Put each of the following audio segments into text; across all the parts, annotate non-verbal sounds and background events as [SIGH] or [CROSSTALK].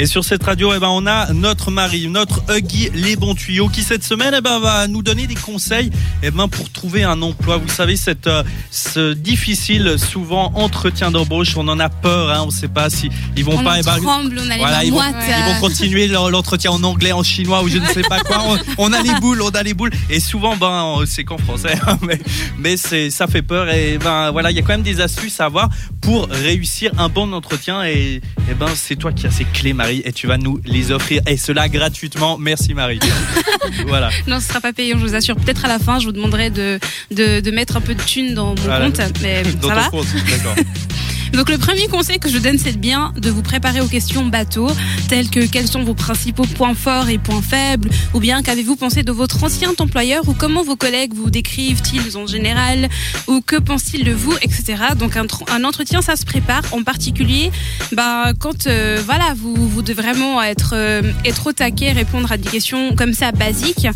Et sur cette radio, eh ben, on a notre mari, notre Huggy Les Bons Tuyaux, qui cette semaine eh ben, va nous donner des conseils eh ben, pour trouver un emploi. Vous savez, cette, euh, ce difficile, souvent, entretien d'embauche, on en a peur, hein, on ne sait pas si ils vont On pas. en ben, tremble, on a les voilà, ils vont, moites. ils vont continuer l'entretien en anglais, en chinois ou je ne sais pas quoi. On, on a les boules, on a les boules. Et souvent, ben, c'est qu'en français, [LAUGHS] hein, mais, mais c'est, ça fait peur. Et ben, voilà, il y a quand même des astuces à avoir pour réussir un bon entretien. Et, et ben, c'est toi qui as ces clés, Marie, et tu vas nous les offrir. Et cela gratuitement. Merci, Marie. [LAUGHS] voilà. Non, ce sera pas payant, je vous assure. Peut-être à la fin, je vous demanderai de, de, de mettre un peu de thunes dans mon Voilà. compte, mais Dans ça ton va. compte, d'accord. [LAUGHS] Donc le premier conseil que je donne, c'est bien de vous préparer aux questions bateau, telles que quels sont vos principaux points forts et points faibles, ou bien qu'avez-vous pensé de votre ancien employeur, ou comment vos collègues vous décrivent-ils en général, ou que pensent-ils de vous, etc. Donc un, tr- un entretien, ça se prépare, en particulier bah, quand euh, voilà, vous, vous devez vraiment être, euh, être au taquet, répondre à des questions comme ça basiques.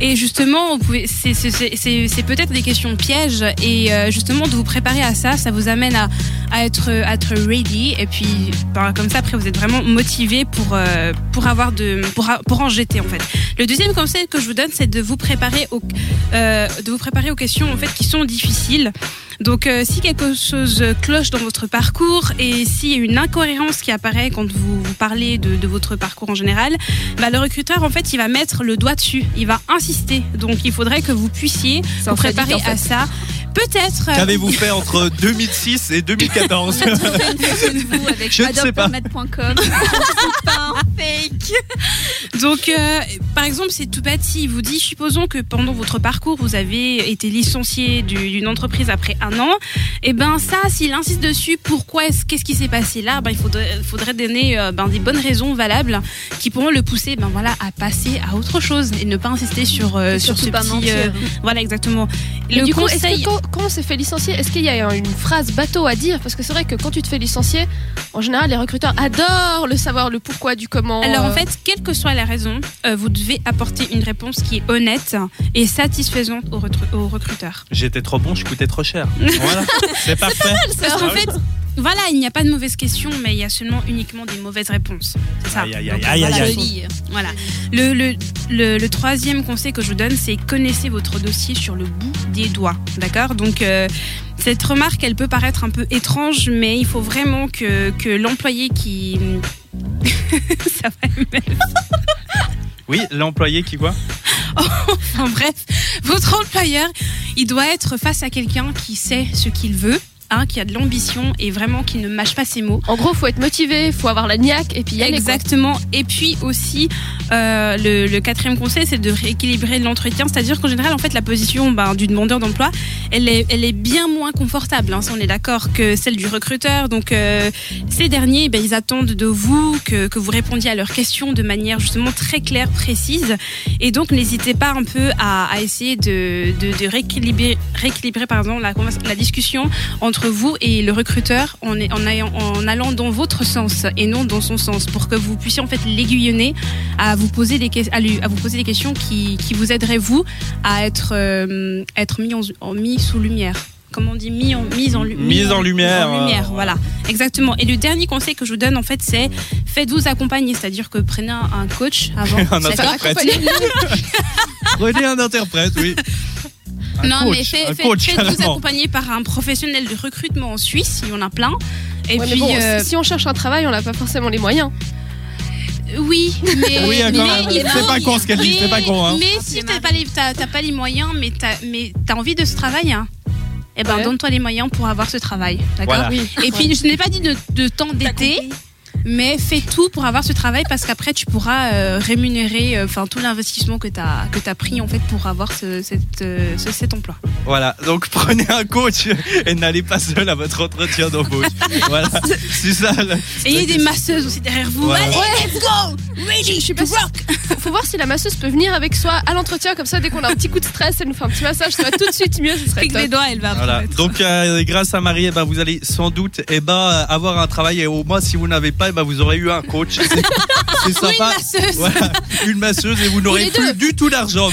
Et justement, c'est peut-être des questions pièges, et euh, justement de vous préparer à ça, ça vous amène à, à être à être ready et puis bah, comme ça après vous êtes vraiment motivé pour euh, pour avoir de pour, pour en jeter en fait. Le deuxième conseil que je vous donne c'est de vous préparer aux euh, de vous préparer aux questions en fait qui sont difficiles. Donc euh, si quelque chose cloche dans votre parcours et s'il y a une incohérence qui apparaît quand vous, vous parlez de, de votre parcours en général, bah, le recruteur en fait il va mettre le doigt dessus, il va insister. Donc il faudrait que vous puissiez vous préparer en fait. à ça. Peut-être. Qu'avez-vous fait entre [LAUGHS] 2006 et 2014 Trouver une photo de vous avec Je ne sais pas. adoptermed.com. C'est [LAUGHS] pas un fake. Donc, euh, par exemple, c'est tout bête s'il vous dit, supposons que pendant votre parcours, vous avez été licencié du- d'une entreprise après un an, et ben ça, s'il insiste dessus, pourquoi est-ce, qu'est-ce qui s'est passé là? Ben il faudrait, faudrait donner euh, ben, des bonnes raisons valables qui pourront le pousser, ben voilà, à passer à autre chose et ne pas insister sur euh, sur ce pas petit, mentir. euh, voilà exactement. Et Le du coup, est-ce conseil. que quand, quand on s'est fait licencier, est-ce qu'il y a une phrase bateau à dire? Parce que c'est vrai que quand tu te fais licencier, en général, les recruteurs adorent le savoir, le pourquoi du comment. Alors en fait, quelle que soit la raison, euh, vous devez apporter une réponse qui est honnête et satisfaisante au, recruteur. J'étais trop bon, je coûtais trop cher. [LAUGHS] Voilà, c'est parfait. Parce Ah qu'en oui. fait, voilà, il n'y a pas de mauvaises questions, mais il y a seulement uniquement des mauvaises réponses. C'est ça. Aïe, aïe, Donc, aïe, aïe, voilà, aïe. Le, le, le, le troisième conseil que je vous donne, c'est connaissez votre dossier sur le bout des doigts. D'accord? Donc, euh, cette remarque, elle peut paraître un peu étrange, mais il faut vraiment que, que l'employé qui. [LAUGHS] ça va. Oui, l'employé qui quoi? [LAUGHS] Enfin bref, votre employeur, il doit être face à quelqu'un qui sait ce qu'il veut. Hein, qui a de l'ambition et vraiment qui ne mâche pas ses mots. En gros, faut être motivé, faut avoir la niaque et puis y aller. Exactement. Et puis aussi, euh, le, le quatrième conseil, c'est de rééquilibrer l'entretien. C'est-à-dire qu'en général, en fait, la position ben, du demandeur d'emploi, elle est, elle est bien moins confortable. Hein, si on est d'accord que celle du recruteur. Donc, euh, ces derniers, ben, ils attendent de vous que, que vous répondiez à leurs questions de manière justement très claire, précise. Et donc, n'hésitez pas un peu à, à essayer de, de, de rééquilibrer, rééquilibrer pardon, la, la discussion entre vous et le recruteur en, allant dans votre sens et non dans son sens pour que vous puissiez en fait l'aiguillonner à vous poser des, à lui- à vous poser des questions qui, qui vous aideraient vous à être, euh, être mis, en, mis sous lumière. Comment on dit mis en, mise en, Mise en lumière, en lumière, euh, voilà, exactement. Et le dernier conseil que je vous donne en fait, c'est faites-vous accompagner, c'est-à-dire que prenez un, un coach avant. [LAUGHS] Un interprète. [LAUGHS] Prenez un interprète, oui. Un non, coach, mais fait- un fait- coach, faites-vous accompagner par un professionnel de recrutement en Suisse, il y en a plein. Et Ouais, puis, bon, euh, si on cherche un travail, on n'a pas forcément les moyens. oui, mais, [LAUGHS] Oui, quand mais même. il C'est pas con ce qu'elle dit, c'est pas con, hein. Mais si t'as pas, les- pas les moyens, mais t'as mais t'as envie de ce travail, hein, eh ben Ouais. donne-toi les moyens pour avoir ce travail, d'accord Voilà. Oui. Et puis je n'ai pas dit de, de t'endetter, mais fais tout pour avoir ce travail parce qu'après tu pourras euh, rémunérer euh, enfin tout l'investissement que tu as que tu pris en fait pour avoir ce, cette, euh, ce- cet emploi. Voilà, donc [LAUGHS] prenez un coach et n'allez pas seul à votre entretien d'embauche. [LAUGHS] voilà, c'est ça. le- Et il y a des masseuses aussi derrière vous. Voilà. Allez, let's go Je suis pas sûre. Faut, faut voir si la masseuse peut venir avec soi à l'entretien, comme ça, dès qu'on a un petit coup de stress, elle nous fait un petit massage, ça va tout de suite mieux, ce serait Pique les doigts, elle va Voilà. Donc euh, grâce à Marie, eh ben, vous allez sans doute eh ben, avoir un travail et au moins si vous n'avez pas, ben, vous aurez eu un coach. C'est une sympa. masseuse. Voilà, une masseuse et vous n'aurez plus deux. du tout d'argent.